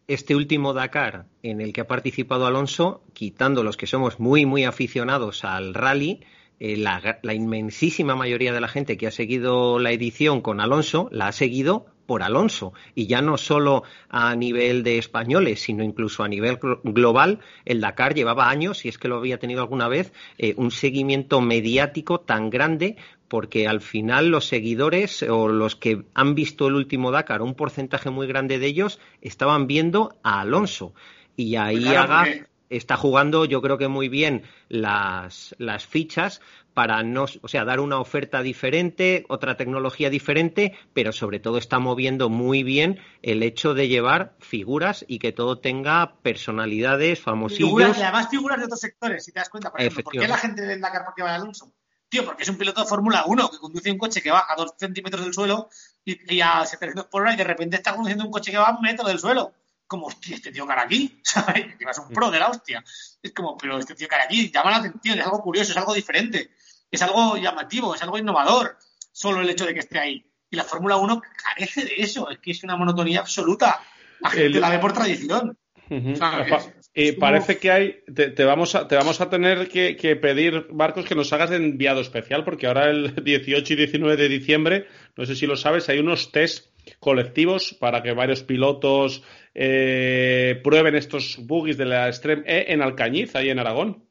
este último Dakar en el que ha participado Alonso, quitando los que somos muy, muy aficionados al rally, eh, la, inmensísima mayoría de la gente que ha seguido la edición con Alonso la ha seguido por Alonso. Y ya no solo a nivel de españoles, sino incluso a nivel global, el Dakar llevaba años, si es que lo había tenido alguna vez, eh, un seguimiento mediático tan grande porque al final los seguidores o los que han visto el último Dakar, un porcentaje muy grande de ellos, estaban viendo a Alonso. Y ahí pues está jugando, yo creo que muy bien las, las fichas para no, o sea, dar una oferta diferente, otra tecnología diferente, pero sobre todo está moviendo muy bien el hecho de llevar figuras y que todo tenga personalidades famosillos. Figuras, y además figuras de otros sectores, si te das cuenta. Por ejemplo, ¿por qué la gente del Dakar porque va a Alonso? Tío, porque es un piloto de Fórmula 1 que conduce un coche que va a dos centímetros del suelo y, a 700 por hora y de repente está conduciendo un coche que va a un metro del suelo como, hostia, este tío cara aquí, ¿sabes? Que vas un pro de la hostia. Es como, pero este tío cara aquí llama la atención, es algo curioso, es algo diferente es algo llamativo, es algo innovador, solo el hecho de que esté ahí. Y la Fórmula 1 carece de eso, es que es una monotonía absoluta. La gente la ve por tradición. Y parece que hay, te, vamos a, te vamos a tener que, pedir, Marcos, que nos hagas de enviado especial, porque ahora el 18 y 19 de diciembre, no sé si lo sabes, hay unos test colectivos para que varios pilotos eh, prueben estos buggies de la Extreme E en Alcañiz, ahí en Aragón.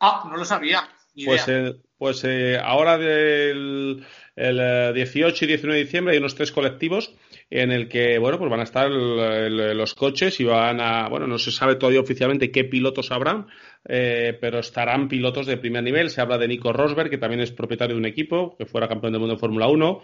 Ah, no lo sabía. Pues, eh, pues eh, ahora del el 18 y 19 de diciembre hay unos tres colectivos en el que bueno pues van a estar los coches y van a bueno no se sabe todavía oficialmente qué pilotos habrán eh, pero estarán pilotos de primer nivel. Se habla de Nico Rosberg que también es propietario de un equipo que fuera campeón del mundo de Fórmula 1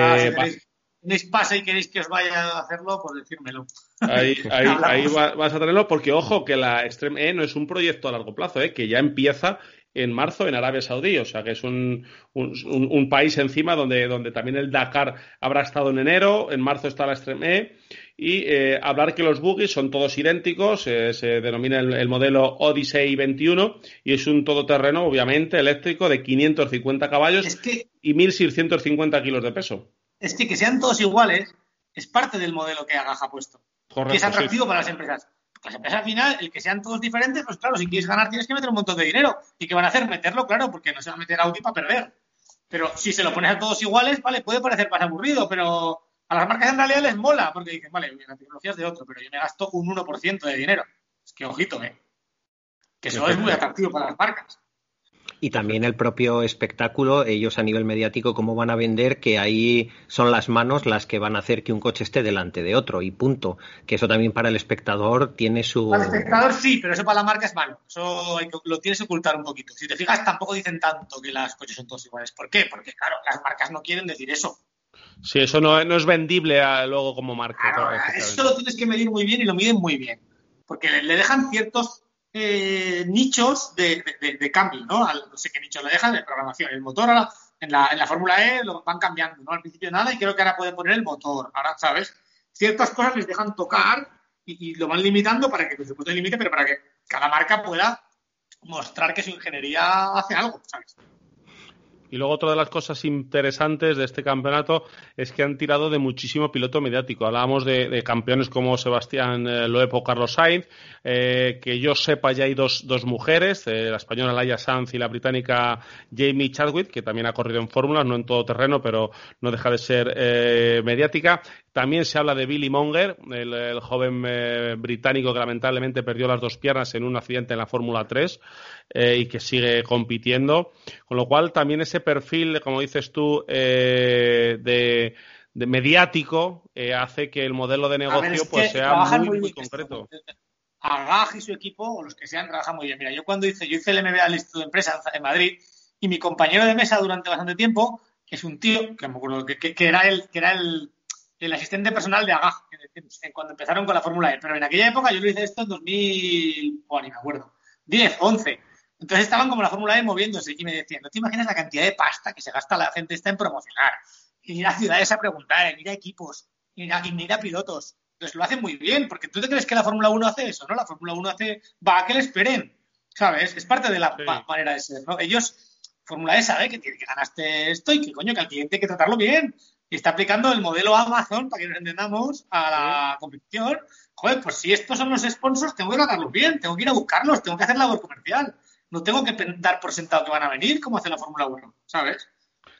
ah, si tenéis, pase y queréis que os vaya a hacerlo pues decírmelo. Ahí, ahí, vas a tenerlo porque ojo que la Extreme E no es un proyecto a largo plazo eh, que ya empieza en marzo en Arabia Saudí, o sea que es un, un, país encima donde, donde, también el Dakar habrá estado en enero, en marzo está la Extreme E, y eh, hablar que los buggies son todos idénticos, eh, se denomina el, modelo Odyssey 21 y es un todoterreno, obviamente, eléctrico de 550 caballos y 1.650 kilos de peso. Es que que sean todos iguales es parte del modelo que Agaja ha puesto, que es atractivo para las empresas las empresas al final, el que sean todos diferentes, pues claro, si quieres ganar tienes que meter un montón de dinero. ¿Y qué van a hacer? Meterlo, claro, porque no se va a meter Audi para perder. Pero si se lo pones a todos iguales, vale, puede parecer más aburrido, pero a las marcas en realidad les mola, porque dicen, vale, la tecnología es de otro, pero yo me gasto un 1% de dinero. Es que ojito, ¿eh? Que eso es muy atractivo para las marcas. Y también el propio espectáculo, ellos a nivel mediático, cómo van a vender que ahí son las manos las que van a hacer que un coche esté delante de otro y punto. Que eso también para el espectador tiene su... Para el espectador sí, pero eso para la marca es malo. Eso lo tienes que ocultar un poquito. Si te fijas, tampoco dicen tanto que las coches son todos iguales. ¿Por qué? Porque, claro, las marcas no quieren decir eso. Sí, eso no, es vendible luego como marca. eso lo tienes que medir muy bien y lo miden muy bien. Porque le dejan ciertos eh, nichos de, cambio, ¿no? no sé qué nicho le dejan de programación. El motor en la, en la Fórmula E lo van cambiando, ¿no? Al principio nada y creo que ahora pueden poner el motor. Ahora, ¿sabes? Ciertas cosas les dejan tocar y, lo van limitando para que, por supuesto, limite, pero para que cada marca pueda mostrar que su ingeniería hace algo, ¿sabes? Y luego otra de las cosas interesantes de este campeonato es que han tirado de muchísimo piloto mediático. Hablábamos de, campeones como Sebastián eh, Loeb o Carlos Sainz, eh, que yo sepa ya hay dos, dos mujeres, eh, la española Laia Sanz y la británica Jamie Chadwick, que también ha corrido en fórmulas, no en todo terreno, pero no deja de ser mediática. También se habla de Billy Monger, el, joven eh, británico que lamentablemente perdió las dos piernas en un accidente en la Fórmula 3 eh, y que sigue compitiendo. Con lo cual, también ese perfil, como dices tú, eh, de, mediático hace que el modelo de negocio pues, sea muy, concreto. Agaj y su equipo, o los que sean, trabajan muy bien. Mira, yo cuando hice, yo hice el MBA al Instituto de Empresas en Madrid y mi compañero de mesa durante bastante tiempo es un tío que me acuerdo que, que era el que era el el asistente personal de Agaj, cuando empezaron con la Fórmula E. Pero en aquella época yo lo hice esto en 2000, bueno, ni me acuerdo, 10, 11. Entonces estaban como la Fórmula E moviéndose y me decían, no te imaginas la cantidad de pasta que se gasta la gente esta en promocionar, en ir a ciudades a preguntar, en ir a equipos, en ir a, en ir a pilotos. Entonces lo hacen muy bien, porque tú te crees que la Fórmula 1 hace eso, ¿no? La Fórmula 1 hace, va a que le esperen, ¿sabes? Es parte de la Sí. ma- manera de ser, ¿no? Ellos, Fórmula E sabe que que ganaste esto y que coño, que al cliente hay que tratarlo bien. Y está aplicando el modelo Amazon, para que nos entendamos, a la competición. Joder, pues si estos son los sponsors, tengo que tratarlos bien, tengo que ir a buscarlos, tengo que hacer labor comercial. No tengo que dar por sentado que van a venir como hace la Fórmula 1, ¿sabes?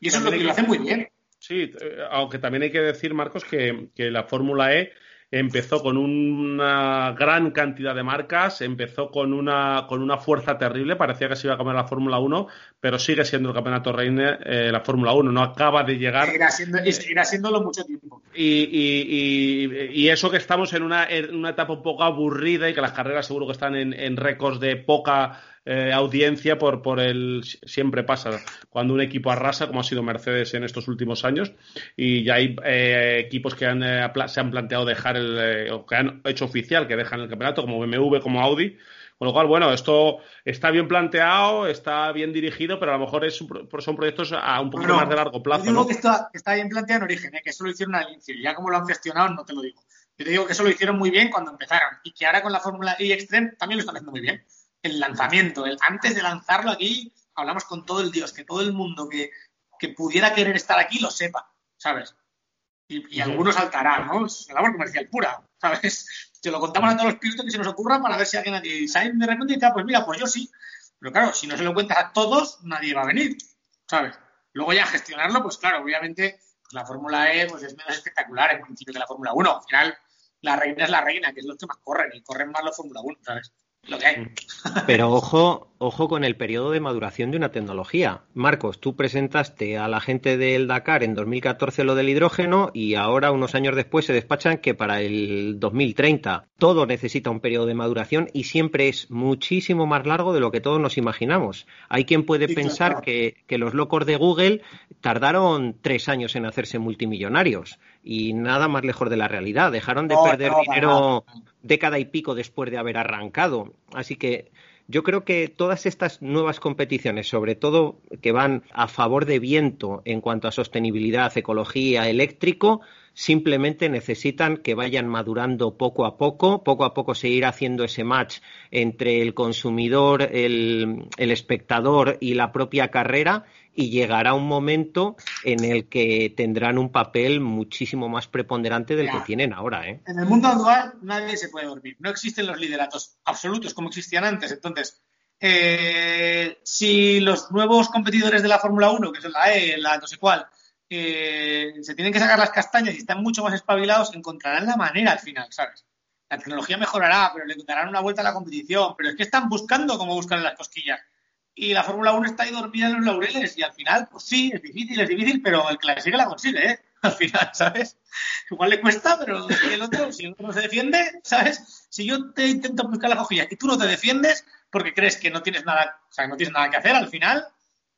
Y eso es lo que lo hacen muy bien. Sí, eh, aunque también hay que decir, Marcos, que, que la Fórmula E empezó con una gran cantidad de marcas, empezó con una, con una fuerza terrible, parecía que se iba a comer la Fórmula 1, pero sigue siendo el campeonato reine eh, la Fórmula 1, no acaba de llegar. Seguirá, siendo, y seguirá siéndolo mucho tiempo. Y, y- y- y eso que estamos en una, en una etapa un poco aburrida y que las carreras seguro que están en, en récords de poca eh, audiencia por, por el siempre pasa cuando un equipo arrasa como ha sido Mercedes en estos últimos años y ya hay eh, equipos que han, eh, se han planteado dejar el eh, o que han hecho oficial que dejan el campeonato como BMW como Audi con lo cual bueno esto está bien planteado está bien dirigido pero a lo mejor es son proyectos a un poquito Bueno, más de largo plazo Yo digo ¿no? que está, que está bien planteado en origen, ¿eh? que eso lo hicieron al inicio. Ya como lo han gestionado, no te lo digo. Yo te digo que eso lo hicieron muy bien cuando empezaron. Y que ahora con la Fórmula E Extreme también lo están haciendo muy bien. El lanzamiento, el, antes de lanzarlo aquí, hablamos con todo el Dios, que todo el mundo que, que pudiera querer estar aquí lo sepa, ¿sabes? Y, y algunos saltará, ¿no? Es labor comercial pura, ¿sabes? Se lo contamos a todos los pilotos que se nos ocurra para ver si alguien Sainz de repente dice, ah, pues mira, pues yo sí. Pero claro, si no se lo cuentas a todos, nadie va a venir, ¿sabes? Luego ya gestionarlo, pues claro, obviamente pues la Fórmula E pues es menos espectacular en principio que la Fórmula 1. Al final, la reina es la reina, que es los que más corren, y corren más los Fórmula 1, ¿sabes? Lo que hay. Pero ojo, ojo con el periodo de maduración de una tecnología. Marcos, tú presentaste a la gente del Dakar en 2014 lo del hidrógeno y ahora, unos años después, se despachan que para el 2030 todo necesita un periodo de maduración y siempre es muchísimo más largo de lo que todos nos imaginamos. Hay quien puede Sí, pensar claro. que, que los locos de Google tardaron tres años en hacerse multimillonarios y nada más lejos de la realidad. Dejaron de No, perder no, dinero década y pico después de haber arrancado. Así que yo creo que todas estas nuevas competiciones, sobre todo que van a favor de viento en cuanto a sostenibilidad, ecología, eléctrico, simplemente necesitan que vayan madurando poco a poco, poco a poco seguir haciendo ese match entre el consumidor, el, el espectador y la propia carrera y llegará un momento en el que tendrán un papel muchísimo más preponderante del Ya. que tienen ahora. ¿eh? En el mundo actual nadie se puede dormir. No existen los lideratos absolutos como existían antes. Entonces, eh, si los nuevos competidores de la Fórmula 1, que son la E, la no sé cuál, eh, se tienen que sacar las castañas y están mucho más espabilados, encontrarán la manera al final, ¿sabes? La tecnología mejorará, pero le darán una vuelta a la competición. Pero es que están buscando cómo buscan las cosquillas. Y la Fórmula 1 está ahí dormida en los laureles. Y al final, pues sí, es difícil, es difícil, pero el que la consigue la consigue, ¿eh? Al final, ¿sabes? Igual le cuesta, pero si el otro, si el otro no se defiende, ¿sabes? Si yo te intento buscar la cosquilla y tú no te defiendes porque crees que no tienes nada, o sea, no tienes nada que hacer, al final,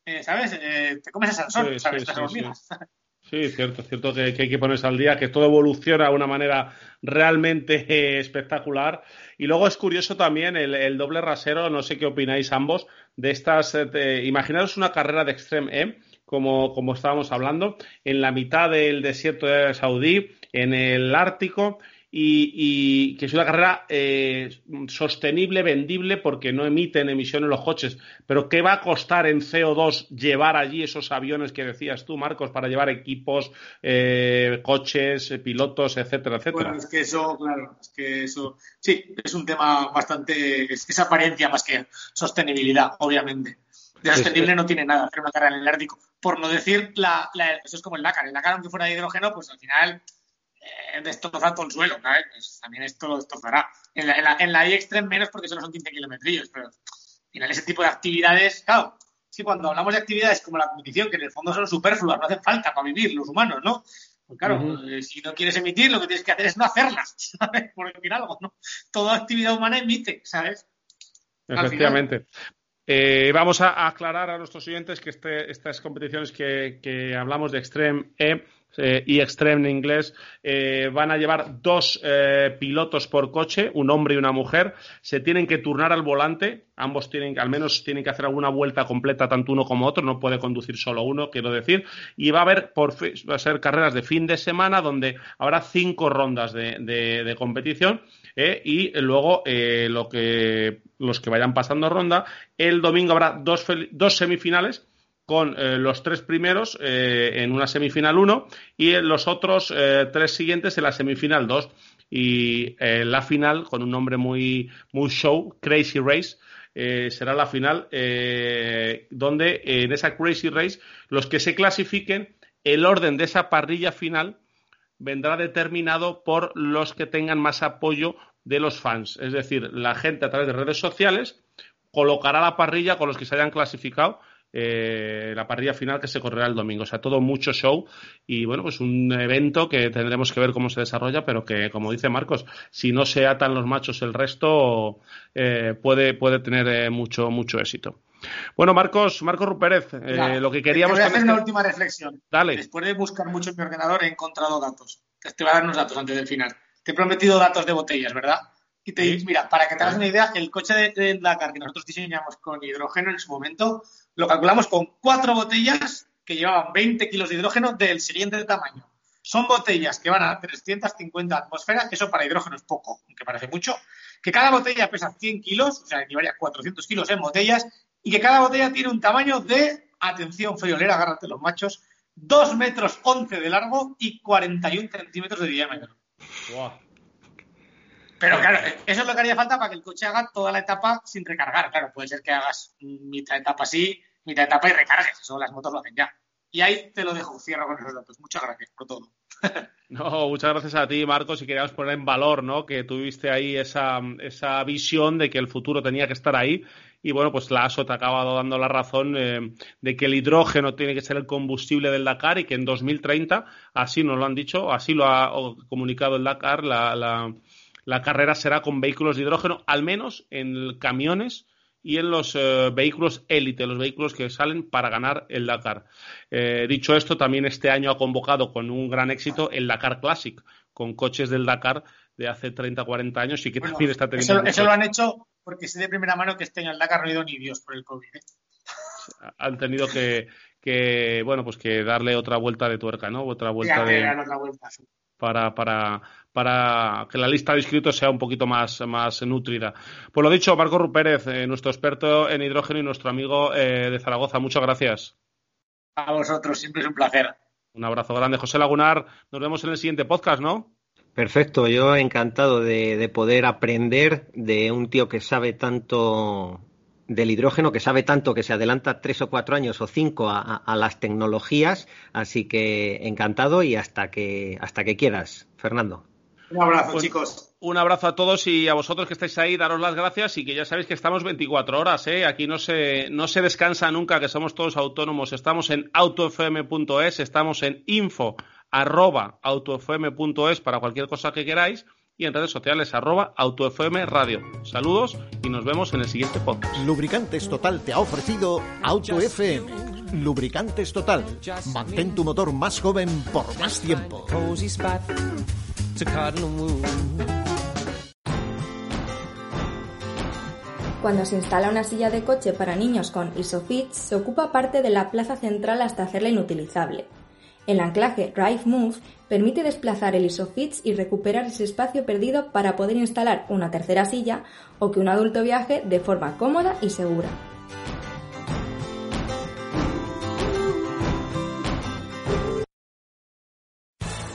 eh, ¿sabes? Eh, te comes a Sansón, Sí, ¿sabes? sí, sí. Sí, cierto, cierto que, hay que ponerse al día, que todo evoluciona de una manera realmente eh, espectacular. Y luego es curioso también el, doble rasero, no sé qué opináis ambos, de estas, eh, imaginaros una carrera de Extreme E, como, como estábamos hablando, en la mitad del desierto de Saudí, en el Ártico, y, y que es una carrera eh, sostenible, vendible, porque no emiten emisiones los coches. Pero ¿qué va a costar en CO2 llevar allí esos aviones que decías tú, Marcos, para llevar equipos, eh, coches, eh, pilotos, etcétera, etcétera? Bueno, es que eso, claro, es que eso, sí, es un tema bastante, es, es apariencia más que sostenibilidad, obviamente. De sostenible no tiene nada hacer una carrera en el Ártico. Por no decir, la, la- eso es como el Dakar. El Dakar, aunque fuera de hidrógeno, pues al final eh, destroza todo el suelo, ¿sabes? Pues también esto lo destrozará. En la, en la, en la iExtreme menos porque solo son 15 kilometrillos, pero al final ese tipo de actividades, claro, sí, cuando hablamos de actividades como la competición, que en el fondo son superfluas, no hacen falta para vivir los humanos, ¿no? Pues claro, eh, si no quieres emitir, lo que tienes que hacer es no hacerlas, ¿sabes? Por decir algo, ¿no? Toda actividad humana emite, ¿sabes? Efectivamente. Eh, vamos a, aclarar a nuestros oyentes que este, estas competiciones que, que hablamos de Extreme E eh, y Extreme en inglés, eh, van a llevar dos eh, pilotos por coche, un hombre y una mujer. Se tienen que turnar al volante, ambos tienen, al menos tienen que hacer alguna vuelta completa, tanto uno como otro, no puede conducir solo uno, quiero decir. Y va a haber, por, va a ser carreras de fin de semana donde habrá cinco rondas de, competición. y luego lo que, los que vayan pasando ronda. El domingo habrá dos, dos semifinales con eh, los tres primeros eh, en una semifinal 1 y los otros eh, tres siguientes en la semifinal 2. Y la final, con un nombre muy, muy show, Crazy Race, será la final donde en esa Crazy Race los que se clasifiquen, el orden de esa parrilla final vendrá determinado por los que tengan más apoyo de los fans. Es decir, la gente a través de redes sociales colocará la parrilla con los que se hayan clasificado eh, la parrilla final que se correrá el domingo. O sea, todo mucho show y bueno, pues un evento que tendremos que ver cómo se desarrolla, pero que, como dice Marcos, si no se atan los machos el resto, eh, puede, puede tener eh, mucho, mucho éxito. Bueno, Marcos, Marcos Rupérez, lo que queríamos... Te voy a hacer una última reflexión. Dale. Después de buscar mucho en mi ordenador he encontrado datos. Te voy a dar unos datos antes del final. Te he prometido datos de botellas, ¿verdad? Y te digo, mira, para que te hagas una idea, el coche de, de Dakar que nosotros diseñamos con hidrógeno en su momento lo calculamos con cuatro botellas que llevaban 20 kilos de hidrógeno del siguiente tamaño. Son botellas que van a 350 atmósferas, eso para hidrógeno es poco, aunque parece mucho, que cada botella pesa 100 kilos, o sea, equivale a 400 kilos en botellas, y que cada botella tiene un tamaño de, atención friolera, agárrate los machos, 2 metros 11 de largo y 41 centímetros de diámetro. Pero claro, eso es lo que haría falta para que el coche haga toda la etapa sin recargar. Claro, puede ser que hagas mitad etapa así, mitad etapa y recargues. Eso las motos lo hacen ya. Y ahí te lo dejo, cierro con esos datos. Muchas gracias por todo. No, muchas gracias a ti, Marcos, y queríamos poner en valor, ¿no? Que tuviste ahí esa, esa visión de que el futuro tenía que estar ahí. Y bueno, pues la ASO te ha acabado dando la razón eh, de que el hidrógeno tiene que ser el combustible del Dakar y que en 2030, así nos lo han dicho, así lo ha comunicado el Dakar, la, la, la carrera será con vehículos de hidrógeno, al menos en camiones y en los eh, vehículos élite, los vehículos que salen para ganar el Dakar. Eh, dicho esto, también este año ha convocado con un gran éxito el Dakar Classic, con coches del Dakar de hace 30, 40 años y que también está teniendo. Eso, lo han hecho porque sé de primera mano que este año el Dakar no ha ido ni Dios por el COVID. ¿eh? Han tenido que, bueno, pues que darle otra vuelta de tuerca, ¿no? Otra vuelta de. Otra vuelta, para, para, para que la lista de inscritos sea un poquito más, más nutrida. Pues lo dicho, Marco Rupérez, eh, nuestro experto en hidrógeno y nuestro amigo eh, de Zaragoza. Muchas gracias. A vosotros, siempre es un placer. Un abrazo grande. José Lagunar, nos vemos en el siguiente podcast, ¿no? Perfecto, yo encantado de, de poder aprender de un tío que sabe tanto del hidrógeno que sabe tanto que se adelanta tres o cuatro años o cinco a, las tecnologías. Así que encantado y hasta que, hasta que quieras, Fernando. Un abrazo, chicos. Un abrazo a todos y a vosotros que estáis ahí, daros las gracias y que ya sabéis que estamos 24 horas, ¿eh? Aquí no se, no se descansa nunca, que somos todos autónomos. Estamos en autofm.es, estamos en info arroba autofm.es para cualquier cosa que queráis y en redes sociales arroba AutoFM Radio. Saludos y nos vemos en el siguiente podcast. Lubricantes Total te ha ofrecido AutoFM. Lubricantes Total. Mantén tu motor más joven por más tiempo. Cuando se instala una silla de coche para niños con Isofix, se ocupa parte de la plaza central hasta hacerla inutilizable. El anclaje Drive Move permite desplazar el ISOFIX y recuperar ese espacio perdido para poder instalar una tercera silla o que un adulto viaje de forma cómoda y segura.